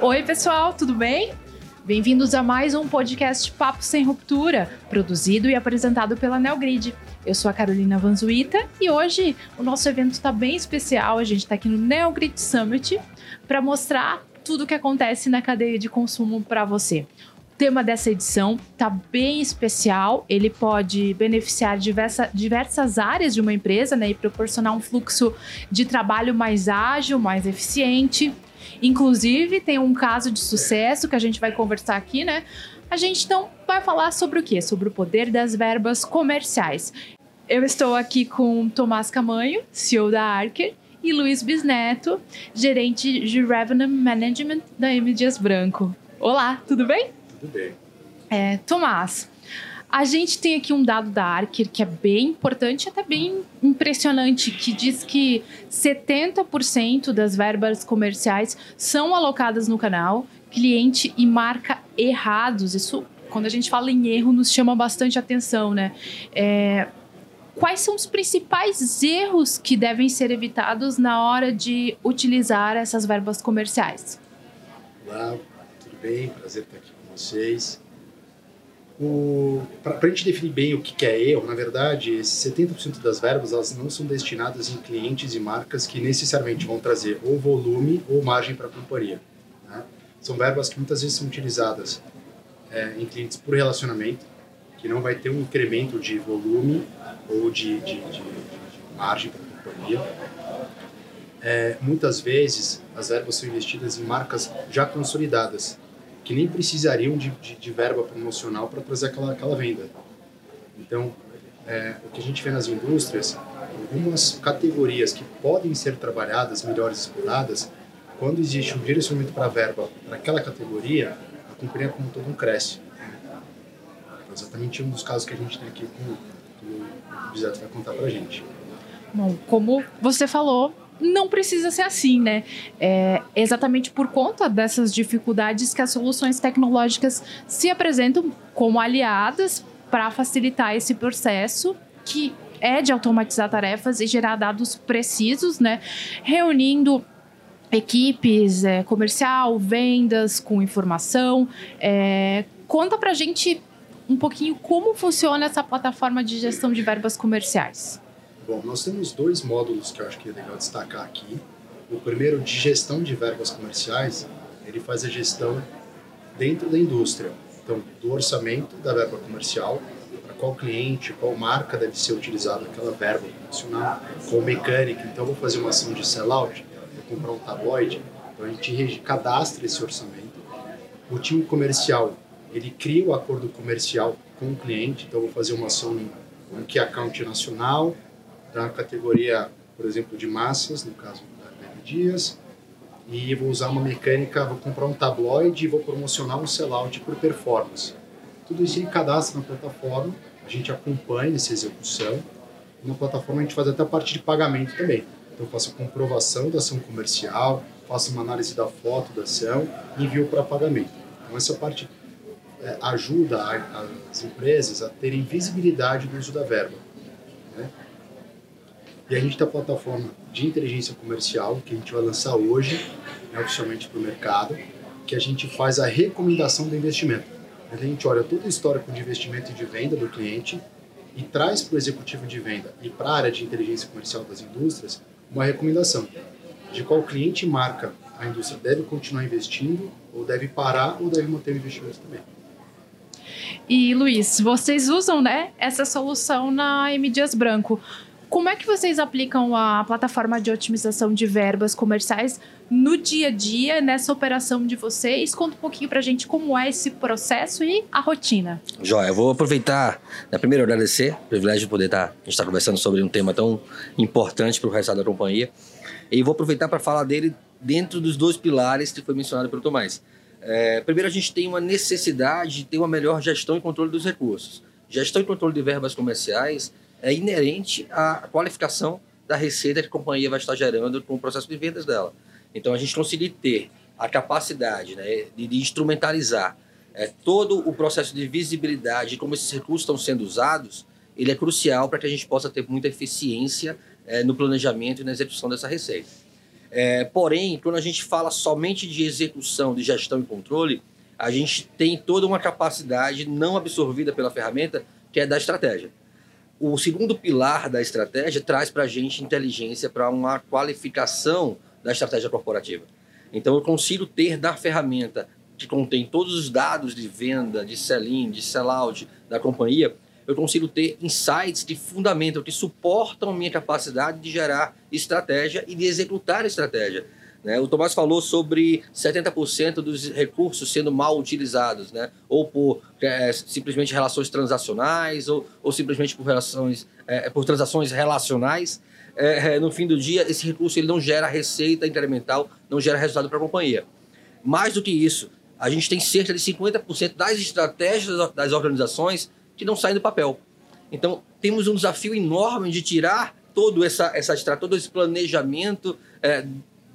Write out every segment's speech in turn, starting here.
Oi, pessoal, tudo bem? Bem-vindos a mais um podcast Papo Sem Ruptura, produzido e apresentado pela Neogrid. Eu sou a Carolina Vanzuita e hoje o nosso evento está bem especial. A gente está aqui no Neogrid Summit para mostrar tudo o que acontece na cadeia de consumo para você. O tema dessa edição está bem especial. Ele pode beneficiar diversa, diversas áreas de uma empresa né, e proporcionar um fluxo de trabalho mais ágil, mais eficiente. Inclusive, tem um caso de sucesso que a gente vai conversar aqui, né? A gente então vai falar sobre o quê? Sobre o poder das verbas comerciais. Eu estou aqui com Tomás Camanho, CEO da Arker, e Luiz Bisneto, gerente de Revenue Management da M. Dias Branco. Olá, tudo bem? Tudo bem. É, Tomás, a gente tem aqui um dado da Arker que é bem importante, até bem impressionante, que diz que 70% das verbas comerciais são alocadas no canal, cliente e marca errados. Isso, quando a gente fala em erro, nos chama bastante atenção, né? É, quais são os principais erros que devem ser evitados na hora de utilizar essas verbas comerciais? Olá, tudo bem? Prazer estar aqui com vocês. Para a gente definir bem o que, que é erro, na verdade, 70% das verbas elas não são destinadas em clientes e marcas que necessariamente vão trazer ou volume ou margem para a companhia. Né? São verbas que muitas vezes são utilizadas é, em clientes por relacionamento, que não vai ter um incremento de volume ou de, de, de, de margem para a companhia. É, muitas vezes as verbas são investidas em marcas já consolidadas, que nem precisariam de, de, de verba promocional para trazer aquela, aquela venda. Então, é, o que a gente vê nas indústrias, algumas categorias que podem ser trabalhadas, melhores exploradas, quando existe um direcionamento para verba para aquela categoria, a companhia como todo um cresce. É exatamente um dos casos que a gente tem aqui com o Bisato vai contar para a gente. Bom, como você falou, não precisa ser assim, né? É exatamente por conta dessas dificuldades que as soluções tecnológicas se apresentam como aliadas para facilitar esse processo que é de automatizar tarefas e gerar dados precisos, né? Reunindo equipes é, comercial, vendas com informação. É, conta para gente um pouquinho como funciona essa plataforma de gestão de verbas comerciais. Bom, nós temos dois módulos que eu acho que é legal destacar aqui. O primeiro, de gestão de verbas comerciais, ele faz a gestão dentro da indústria. Então, do orçamento da verba comercial, para qual cliente, qual marca deve ser utilizada aquela verba promocional, qual mecânica. Então, vou fazer uma ação de sellout, vou comprar um tabloide, então a gente cadastra esse orçamento. O time comercial ele cria o acordo comercial com o cliente, então vou fazer uma ação no Key Account nacional, da categoria, por exemplo, de massas, no caso da Bebe Dias, e vou usar uma mecânica, vou comprar um tabloide e vou promocionar um sellout por performance. Tudo isso ele cadastra na plataforma, a gente acompanha essa execução, na plataforma a gente faz até a parte de pagamento também. Então eu faço a comprovação da ação comercial, faço uma análise da foto da ação e envio para pagamento. Então essa parte é, ajuda a, as empresas a terem visibilidade do uso da verba. Né? E a gente tem a plataforma de inteligência comercial, que a gente vai lançar hoje, né, oficialmente para o mercado, que a gente faz a recomendação do investimento. A gente olha todo o histórico de investimento e de venda do cliente e traz para o executivo de venda e para a área de inteligência comercial das indústrias uma recomendação de qual cliente marca a indústria deve continuar investindo, ou deve parar, ou deve manter o investimento também. E Luiz, vocês usam né, essa solução na M Dias Branco. Como é que vocês aplicam a plataforma de otimização de verbas comerciais no dia a dia, nessa operação de vocês? Conta um pouquinho para a gente como é esse processo e a rotina. Joia, eu vou aproveitar, na primeira agradecer, o privilégio de poder estar, tá, estar conversando sobre um tema tão importante para o resto da companhia. E vou aproveitar para falar dele dentro dos dois pilares que foi mencionado pelo Tomás é, primeiro, a gente tem uma necessidade de ter uma melhor gestão e controle dos recursos. Gestão e controle de verbas comerciais é inerente à qualificação da receita que a companhia vai estar gerando com o processo de vendas dela. Então, a gente conseguir ter a capacidade né, de, de instrumentalizar é, todo o processo de visibilidade de como esses recursos estão sendo usados, ele é crucial para que a gente possa ter muita eficiência é, no planejamento e na execução dessa receita. É, porém, quando a gente fala somente de execução, de gestão e controle, a gente tem toda uma capacidade não absorvida pela ferramenta, que é da estratégia. O segundo pilar da estratégia traz para a gente inteligência para uma qualificação da estratégia corporativa. Então, eu consigo ter da ferramenta que contém todos os dados de venda, de sell-in, de sell-out da companhia, eu consigo ter insights que fundamentam, que suportam minha capacidade de gerar estratégia e de executar estratégia. Né? O Tomás falou sobre 70% dos recursos sendo mal utilizados, né? ou por é, simplesmente relações transacionais, ou, ou simplesmente por, relações, é, por transações relacionais. É, é no fim do dia, esse recurso ele não gera receita incremental, não gera resultado para a companhia. Mais do que isso, a gente tem cerca de 50% das estratégias das organizações que não saem do papel. Então, temos um desafio enorme de tirar todo, essa, essa, todo esse planejamento é,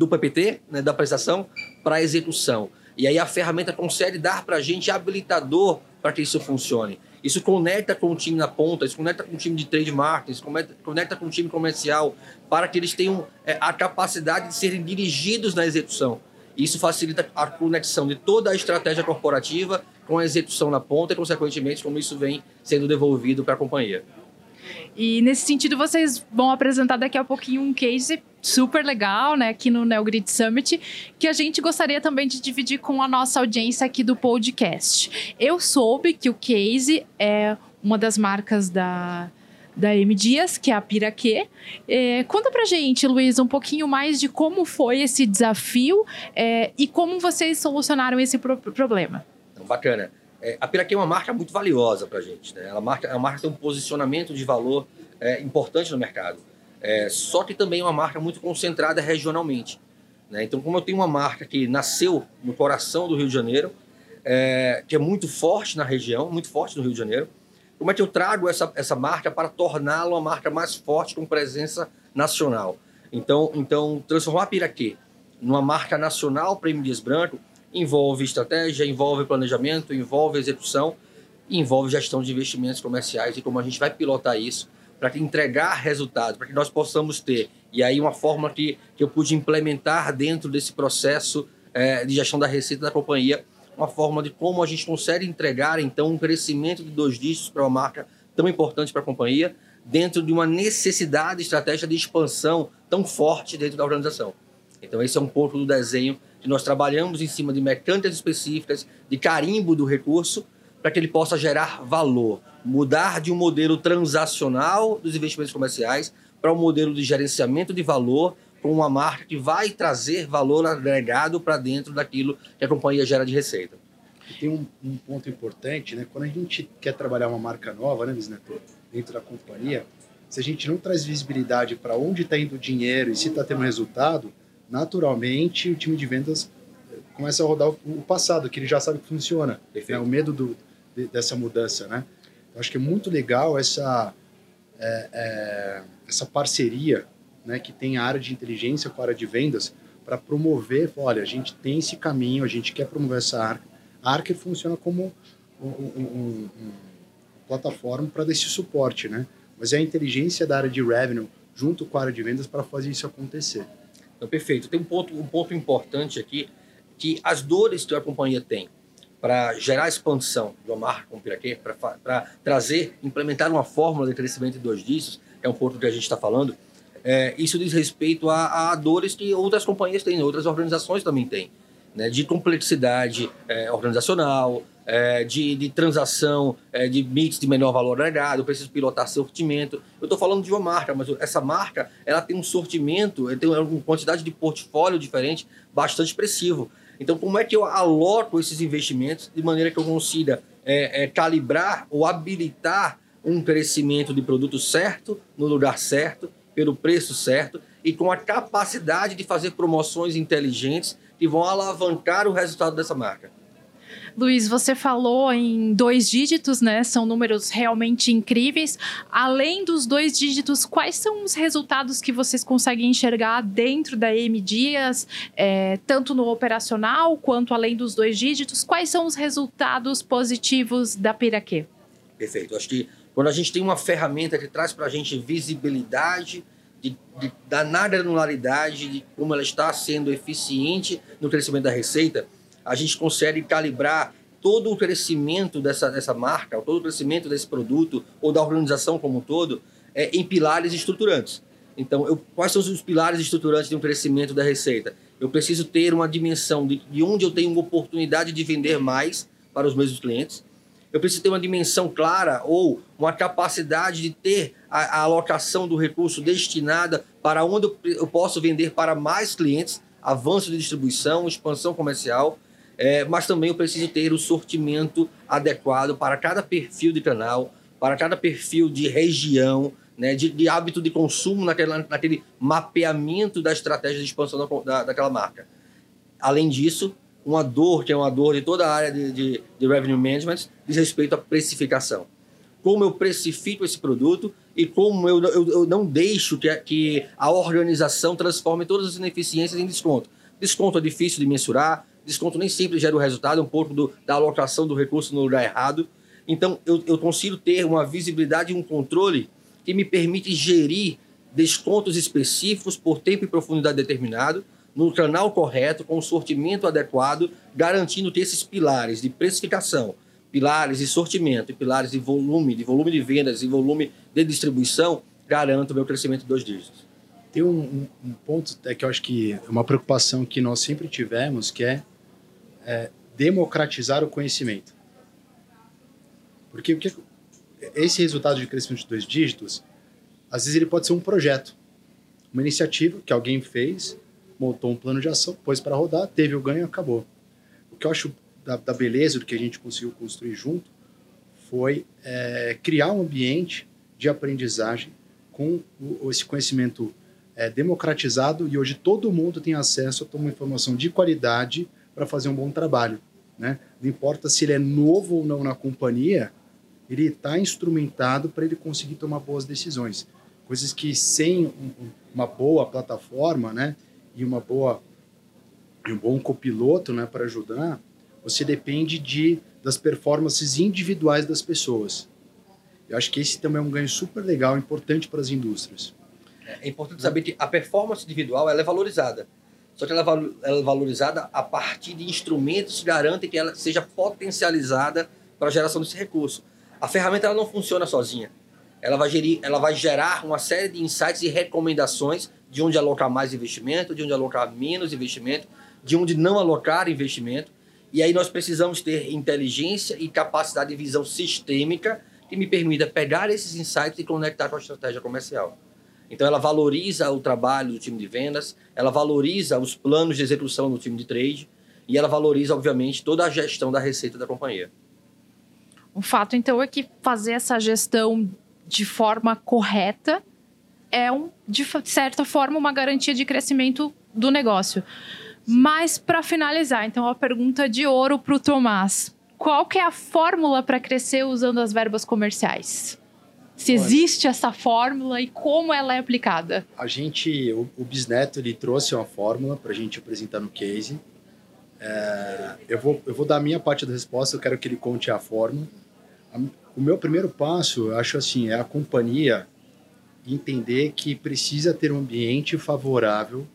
do PPT, né, da prestação, para execução. E aí a ferramenta consegue dar para a gente habilitador para que isso funcione. Isso conecta com o time na ponta, isso conecta com o time de trade marketing, isso conecta com o time comercial, para que eles tenham é, a capacidade de serem dirigidos na execução. Isso facilita a conexão de toda a estratégia corporativa com a execução na ponta e, consequentemente, como isso vem sendo devolvido para a companhia. E nesse sentido, vocês vão apresentar daqui a pouquinho um case super legal, né, aqui no NeoGrid Summit, que a gente gostaria também de dividir com a nossa audiência aqui do podcast. Eu soube que o case é uma das marcas da, da M Dias, que é a Piraquê. É, conta pra gente, Luiz, um pouquinho mais de como foi esse desafio é, e como vocês solucionaram esse pro problema bacana. É, a Piraquê é uma marca muito valiosa para a gente. Né? Ela marca, uma marca tem um posicionamento de valor é, importante no mercado. É, só que também é uma marca muito concentrada regionalmente. Né? Então, como eu tenho uma marca que nasceu no coração do Rio de Janeiro, é, que é muito forte na região, muito forte no Rio de Janeiro, como é que eu trago essa, essa marca para torná-la uma marca mais forte com presença nacional? Então, então transformar a Piraquê numa marca nacional para. Dias Branco envolve estratégia, envolve planejamento, envolve execução, envolve gestão de investimentos comerciais e como a gente vai pilotar isso para entregar resultados, para que nós possamos ter. E aí uma forma que, que eu pude implementar dentro desse processo é, de gestão da receita da companhia, uma forma de como a gente consegue entregar então um crescimento de dois dígitos para uma marca tão importante para a companhia, dentro de uma necessidade estratégica de expansão tão forte dentro da organização. Então esse é um ponto do desenho nós trabalhamos em cima de mecânicas específicas, de carimbo do recurso, para que ele possa gerar valor. Mudar de um modelo transacional dos investimentos comerciais para um modelo de gerenciamento de valor com uma marca que vai trazer valor agregado para dentro daquilo que a companhia gera de receita. E tem um, um, ponto importante, né? Quando a gente quer trabalhar uma marca nova, né, dentro da companhia, se a gente não traz visibilidade para onde está indo o dinheiro e se está tendo resultado, naturalmente o time de vendas começa a rodar o passado, que ele já sabe que funciona. Né? O medo do, de, dessa mudança, né? Eu acho que é muito legal essa, é, é, essa parceria né, que tem a área de inteligência com a área de vendas para promover, olha, a gente tem esse caminho, a gente quer promover essa arca. A arca funciona como um, um, um, um plataforma para dar esse suporte, né? Mas é a inteligência da área de revenue junto com a área de vendas para fazer isso acontecer. Então, perfeito. Tem um ponto, um ponto importante aqui, que as dores que a companhia tem para gerar expansão de uma marca como Piraquê, para trazer, implementar uma fórmula de crescimento de dois dígitos, é um ponto que a gente está falando, é, isso diz respeito a, a, dores que outras companhias têm, outras organizações também têm, né, de complexidade é, organizacional, é, de, de, transação, é, de mix de menor valor agregado, eu preciso pilotar sortimento. Eu estou falando de uma marca, mas essa marca ela tem um sortimento, tem uma quantidade de portfólio diferente bastante expressivo. Então, como é que eu aloco esses investimentos de maneira que eu consiga é, é, calibrar ou habilitar um crescimento de produto certo, no lugar certo, pelo preço certo e com a capacidade de fazer promoções inteligentes que vão alavancar o resultado dessa marca? Luiz, você falou em dois dígitos, né? São números realmente incríveis. Além dos dois dígitos, quais são os resultados que vocês conseguem enxergar dentro da M Dias, é, tanto no operacional quanto além dos dois dígitos? Quais são os resultados positivos da Piraquê? Perfeito. Acho que quando a gente tem uma ferramenta que traz para a gente visibilidade de, de, da granularidade de como ela está sendo eficiente no crescimento da receita, a gente consegue calibrar todo o crescimento dessa, dessa marca, todo o crescimento desse produto ou da organização como um todo é, em pilares estruturantes. Então, eu, quais são os pilares estruturantes de um crescimento da receita? Eu preciso ter uma dimensão de, de onde eu tenho uma oportunidade de vender mais para os mesmos clientes. Eu preciso ter uma dimensão clara ou uma capacidade de ter a, a alocação do recurso destinada para onde eu, eu, posso vender para mais clientes, avanço de distribuição, expansão comercial, é, mas também eu preciso ter o sortimento adequado para cada perfil de canal, para cada perfil de região, né, de, de hábito de consumo naquele, mapeamento da estratégia de expansão da, da, daquela marca. Além disso, uma dor, que é uma dor de toda a área de, de, de revenue management, diz respeito à precificação. Como eu precifico esse produto e como eu, eu, eu não deixo que, que a organização transforme todas as ineficiências em desconto. Desconto é difícil de mensurar, desconto nem sempre gera o resultado, é um pouco do, da alocação do recurso no lugar errado. Então, eu, eu consigo ter uma visibilidade e um controle que me permite gerir descontos específicos por tempo e profundidade determinado, no canal correto, com o sortimento adequado, garantindo que esses pilares de precificação, pilares de sortimento pilares de volume, de volume de vendas e volume de distribuição, garantam o meu crescimento de dois dígitos. Tem um, um, um, ponto é que eu acho que é uma preocupação que nós sempre tivemos, que é, é democratizar o conhecimento. Porque, esse resultado de crescimento de dois dígitos, às vezes ele pode ser um projeto, uma iniciativa que alguém fez, montou um plano de ação, pôs para rodar, teve o ganho, acabou. O que eu acho da, da beleza do que a gente conseguiu construir junto foi é, criar um ambiente de aprendizagem com o, esse conhecimento é, democratizado e hoje todo mundo tem acesso a uma informação de qualidade para fazer um bom trabalho. Né? Não importa se ele é novo ou não na companhia, ele está instrumentado para ele conseguir tomar boas decisões. Coisas que sem um, uma boa plataforma, né, e uma boa um bom copiloto, né, para ajudar, você depende de das performances individuais das pessoas. Eu acho que esse também é um ganho super legal, importante para as indústrias. É importante saber que a performance individual ela é valorizada. Só que ela é valorizada a partir de instrumentos que garantem que ela seja potencializada para a geração desse recurso. A ferramenta ela não funciona sozinha. Ela vai, gerir, ela vai gerar uma série de insights e recomendações de onde alocar mais investimento, de onde alocar menos investimento, de onde não alocar investimento. E aí nós precisamos ter inteligência e capacidade de visão sistêmica que me permita pegar esses insights e conectar com a estratégia comercial. Então ela valoriza o trabalho do time de vendas, ela valoriza os planos de execução do time de trade e ela valoriza, obviamente, toda a gestão da receita da companhia. O fato, então, é que fazer essa gestão de forma correta é, um, de certa forma, uma garantia de crescimento do negócio. Mas, para finalizar, então, a pergunta de ouro para o Tomás. Qual que é a fórmula para crescer usando as verbas comerciais? Se existe essa fórmula e como ela é aplicada? A gente, o, o Bisneto, ele trouxe uma fórmula para a gente apresentar no case. É, eu, vou, eu vou dar a minha parte da resposta, eu quero que ele conte a fórmula. O meu primeiro passo, eu acho assim, é a companhia entender que precisa ter um ambiente favorável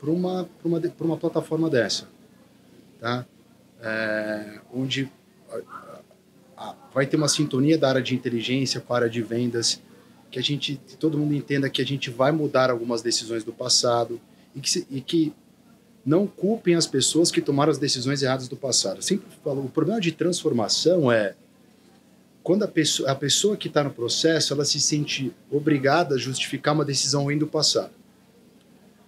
para uma, uma, uma plataforma dessa, tá? É, onde vai ter uma sintonia da área de inteligência com a área de vendas, que a gente, todo mundo entenda que a gente vai mudar algumas decisões do passado e que, e que não culpem as pessoas que tomaram as decisões erradas do passado. Sempre falo, o problema de transformação é quando a pessoa, a pessoa que está no processo, ela se sente obrigada a justificar uma decisão ruim do passado.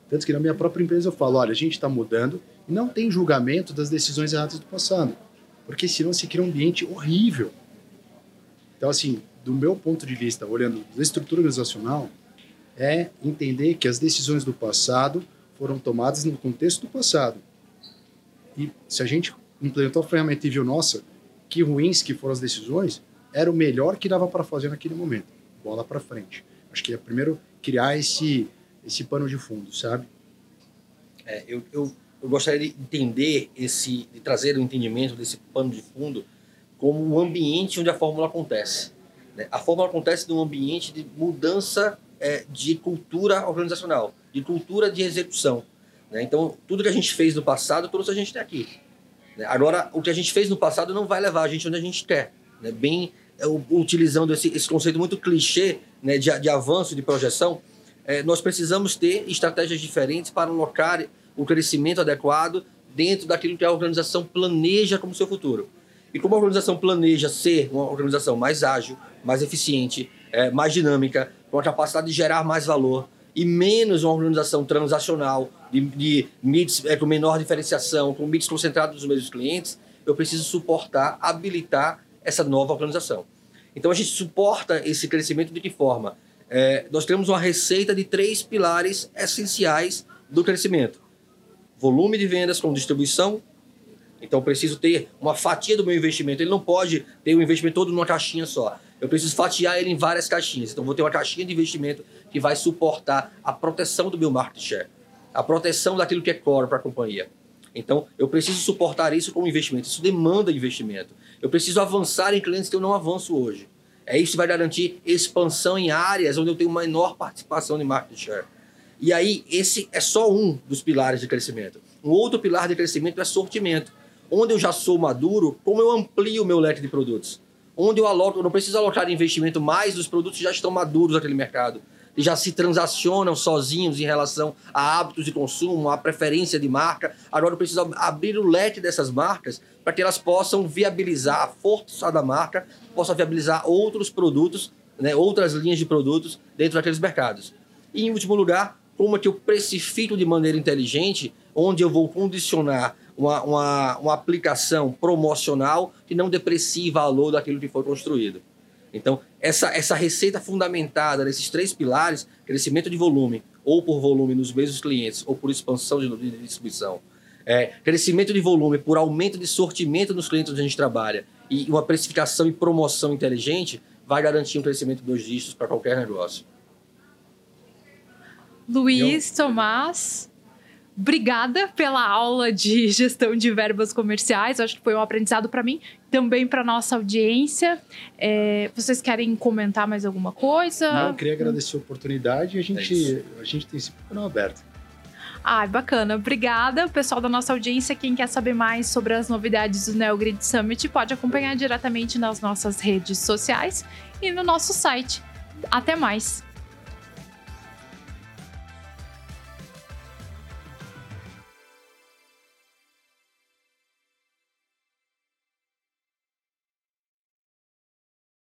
Tanto que na minha própria empresa eu falo, olha, a gente está mudando e não tem julgamento das decisões erradas do passado, porque senão se cria um ambiente horrível. Então, assim, do meu ponto de vista, olhando da estrutura organizacional, é entender que as decisões do passado foram tomadas no contexto do passado. E se a gente implementou a ferramenta e viu, nossa, que ruins que foram as decisões, era o melhor que dava para fazer naquele momento. Bola para frente. Acho que é primeiro criar esse, esse pano de fundo, sabe? É, eu, eu, eu, gostaria de entender esse, de trazer o entendimento desse pano de fundo como um ambiente onde a fórmula acontece. Né? A fórmula acontece num ambiente de mudança é, de cultura organizacional, de cultura de execução. Né? Então, tudo que a gente fez no passado trouxe a gente até aqui. Né? Agora, o que a gente fez no passado não vai levar a gente onde a gente quer. Né? Bem, é, utilizando esse, esse, conceito muito clichê né, de, de avanço, de projeção, é, nós precisamos ter estratégias diferentes para alocar o crescimento adequado dentro daquilo que a organização planeja como seu futuro. E como a organização planeja ser uma organização mais ágil, mais eficiente, é, mais dinâmica, com a capacidade de gerar mais valor, e menos uma organização transacional, de, de é, com menor diferenciação, com MIDs concentrados nos mesmos clientes, eu preciso suportar, habilitar essa nova organização. Então a gente suporta esse crescimento de que forma? É, nós temos uma receita de três pilares essenciais do crescimento: volume de vendas com distribuição. Então preciso ter uma fatia do meu investimento. Ele não pode ter o investimento todo numa caixinha só. Eu preciso fatiar ele em várias caixinhas. Então vou ter uma caixinha de investimento que vai suportar a proteção do meu market share, a proteção daquilo que é core para a companhia. Então, eu preciso suportar isso com investimento. Isso demanda investimento. Eu preciso avançar em clientes que eu não avanço hoje. É isso que vai garantir expansão em áreas onde eu tenho menor participação de market share. E aí, esse é só um dos pilares de crescimento. Um outro pilar de crescimento é sortimento. Onde eu já sou maduro, como eu amplio o meu leque de produtos? Onde eu aloco, eu não preciso alocar investimento mais dos produtos que já estão maduros naquele mercado e já se transacionam sozinhos em relação a hábitos de consumo, a preferência de marca. Agora eu preciso abrir o leque dessas marcas para que elas possam viabilizar a força da marca, possam viabilizar outros produtos, né, outras linhas de produtos dentro daqueles mercados. E em último lugar, é que eu precifico de maneira inteligente, onde eu vou condicionar uma, uma, uma aplicação promocional que não deprecie valor daquilo que foi construído. Então, essa, essa receita fundamentada nesses três pilares, crescimento de volume, ou por volume nos mesmos clientes, ou por expansão de, de distribuição, é, crescimento de volume por aumento de sortimento nos clientes onde a gente trabalha, e uma precificação e promoção inteligente, vai garantir um crescimento de dois dígitos para qualquer negócio. Luiz, Tomás, Obrigada pela aula de gestão de verbas comerciais. Acho que foi um aprendizado para mim, também para nossa audiência. É, vocês querem comentar mais alguma coisa? Não, eu queria agradecer a oportunidade e a gente, é a gente tem esse canal aberto. Ai, bacana. Obrigada. Pessoal da nossa audiência, quem quer saber mais sobre as novidades do NeoGrid Summit, pode acompanhar diretamente nas nossas redes sociais e no nosso site. Até mais!